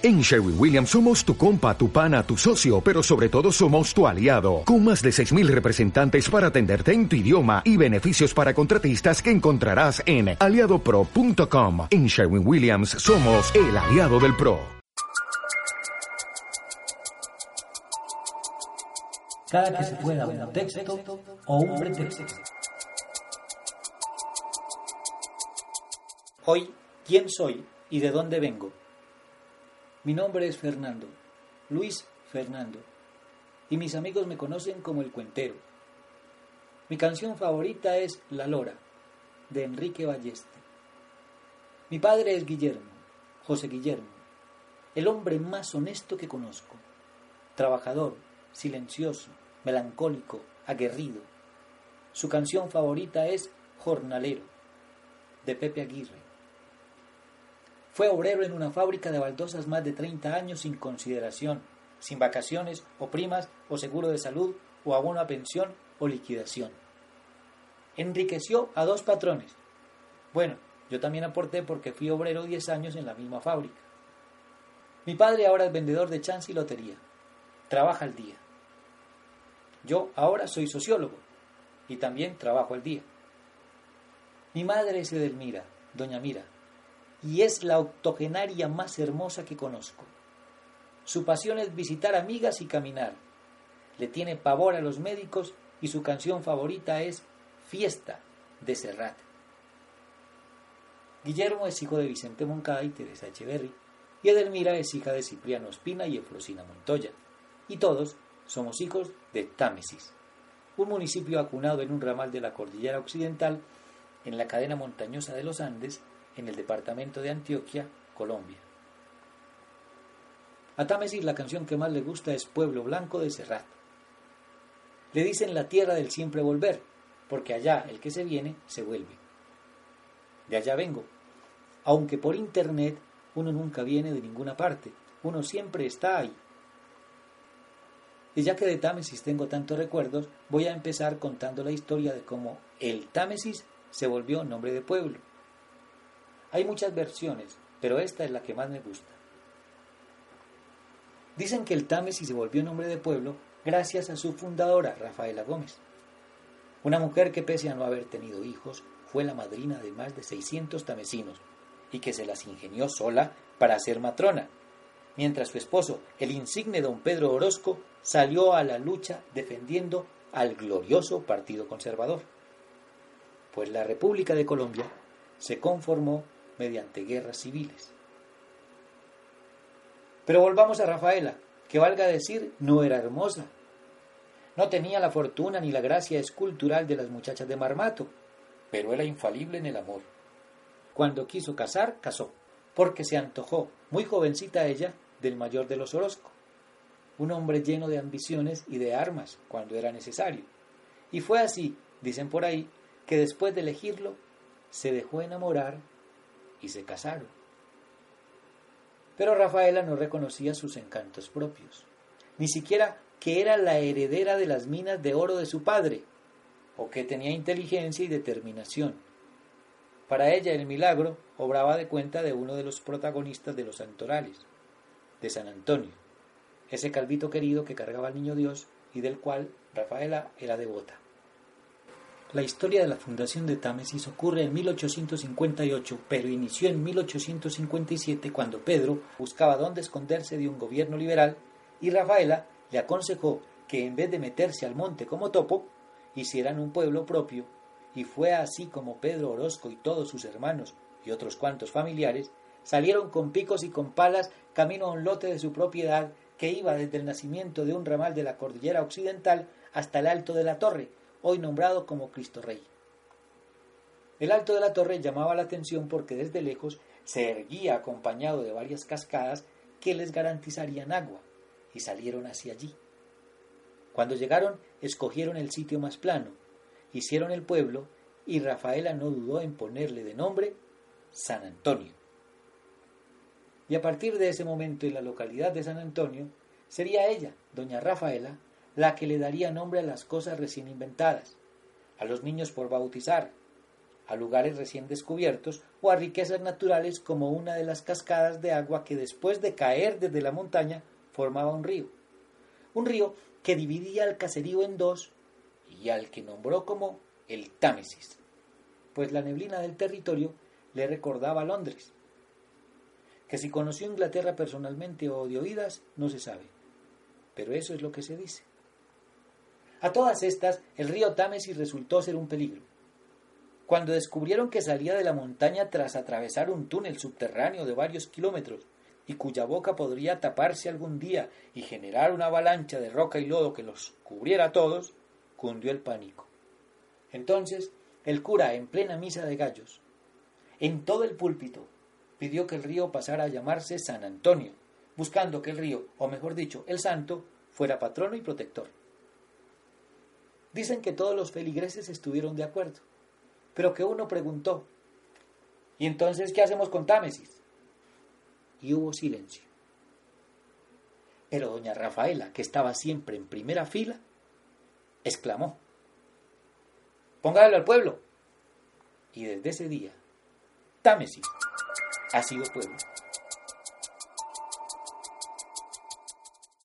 En Sherwin Williams somos tu compa, tu pana, tu socio, pero sobre todo somos tu aliado, con más de 6.000 representantes para atenderte en tu idioma y beneficios para contratistas que encontrarás en aliadopro.com. En Sherwin Williams somos el aliado del PRO. Cada que se pueda un texto o un pretexto. Hoy, ¿quién soy y de dónde vengo? Mi nombre es Fernando, Luis Fernando, y mis amigos me conocen como el cuentero. Mi canción favorita es La Lora, de Enrique Balleste. Mi padre es Guillermo, José Guillermo, el hombre más honesto que conozco, trabajador, silencioso, melancólico, aguerrido. Su canción favorita es Jornalero, de Pepe Aguirre. Fue obrero en una fábrica de baldosas más de 30 años sin consideración, sin vacaciones o primas o seguro de salud o abono a pensión o liquidación. Enriqueció a dos patrones. Bueno, yo también aporté porque fui obrero 10 años en la misma fábrica. Mi padre ahora es vendedor de chance y lotería. Trabaja al día. Yo ahora soy sociólogo y también trabajo al día. Mi madre es Edelmira, doña Mira, y es la octogenaria más hermosa que conozco. Su pasión es visitar amigas y caminar. Le tiene pavor a los médicos y su canción favorita es Fiesta de Serrat. Guillermo es hijo de Vicente Moncada y Teresa Echeverry, y Edelmira es hija de Cipriano Espina y Efrosina Montoya, y todos somos hijos de Támesis, un municipio acunado en un ramal de la cordillera occidental en la cadena montañosa de los Andes en el departamento de Antioquia, Colombia. A Támesis la canción que más le gusta es Pueblo Blanco de Serrat. Le dicen la tierra del siempre volver, porque allá el que se viene se vuelve. De allá vengo. Aunque por internet uno nunca viene de ninguna parte, uno siempre está ahí. Y ya que de Támesis tengo tantos recuerdos, voy a empezar contando la historia de cómo el Támesis se volvió nombre de pueblo. Hay muchas versiones, pero esta es la que más me gusta. Dicen que el Támesis se volvió nombre de pueblo gracias a su fundadora, Rafaela Gómez. Una mujer que pese a no haber tenido hijos, fue la madrina de más de 600 tamesinos y que se las ingenió sola para ser matrona, mientras su esposo, el insigne don Pedro Orozco, salió a la lucha defendiendo al glorioso Partido Conservador. Pues la República de Colombia se conformó mediante guerras civiles. Pero volvamos a Rafaela, que valga decir, no era hermosa. No tenía la fortuna ni la gracia escultural de las muchachas de Marmato, pero era infalible en el amor. Cuando quiso casar, casó, porque se antojó, muy jovencita ella, del mayor de los Orozco, un hombre lleno de ambiciones y de armas cuando era necesario. Y fue así, dicen por ahí, que después de elegirlo, se dejó enamorar y se casaron. Pero Rafaela no reconocía sus encantos propios, ni siquiera que era la heredera de las minas de oro de su padre, o que tenía inteligencia y determinación. Para ella el milagro obraba de cuenta de uno de los protagonistas de los santorales, de San Antonio, ese calvito querido que cargaba al niño Dios y del cual Rafaela era devota. La historia de la fundación de Támesis ocurre en 1858, pero inició en 1857 cuando Pedro buscaba dónde esconderse de un gobierno liberal y Rafaela le aconsejó que en vez de meterse al monte como topo, hicieran un pueblo propio, y fue así como Pedro Orozco y todos sus hermanos y otros cuantos familiares salieron con picos y con palas camino a un lote de su propiedad que iba desde el nacimiento de un ramal de la cordillera occidental hasta el alto de la torre, hoy nombrado como Cristo Rey. El alto de la torre llamaba la atención porque desde lejos se erguía acompañado de varias cascadas que les garantizarían agua, y salieron hacia allí. Cuando llegaron, escogieron el sitio más plano, hicieron el pueblo, y Rafaela no dudó en ponerle de nombre San Antonio. Y a partir de ese momento en la localidad de San Antonio, sería ella, doña Rafaela, la que le daría nombre a las cosas recién inventadas, a los niños por bautizar, a lugares recién descubiertos o a riquezas naturales como una de las cascadas de agua que después de caer desde la montaña formaba un río. Un río que dividía el caserío en dos y al que nombró como el Támesis, pues la neblina del territorio le recordaba a Londres. Que si conoció Inglaterra personalmente o de oídas, no se sabe, pero eso es lo que se dice. A todas estas, el río Támesis resultó ser un peligro. Cuando descubrieron que salía de la montaña tras atravesar un túnel subterráneo de varios kilómetros y cuya boca podría taparse algún día y generar una avalancha de roca y lodo que los cubriera a todos, cundió el pánico. Entonces, el cura, en plena misa de gallos, en todo el púlpito, pidió que el río pasara a llamarse San Antonio, buscando que el río, o mejor dicho, el santo, fuera patrono y protector. Dicen que todos los feligreses estuvieron de acuerdo, pero que uno preguntó, ¿y entonces qué hacemos con Támesis? Y hubo silencio. Pero doña Rafaela, que estaba siempre en primera fila, exclamó, póngalo al pueblo. Y desde ese día, Támesis ha sido pueblo.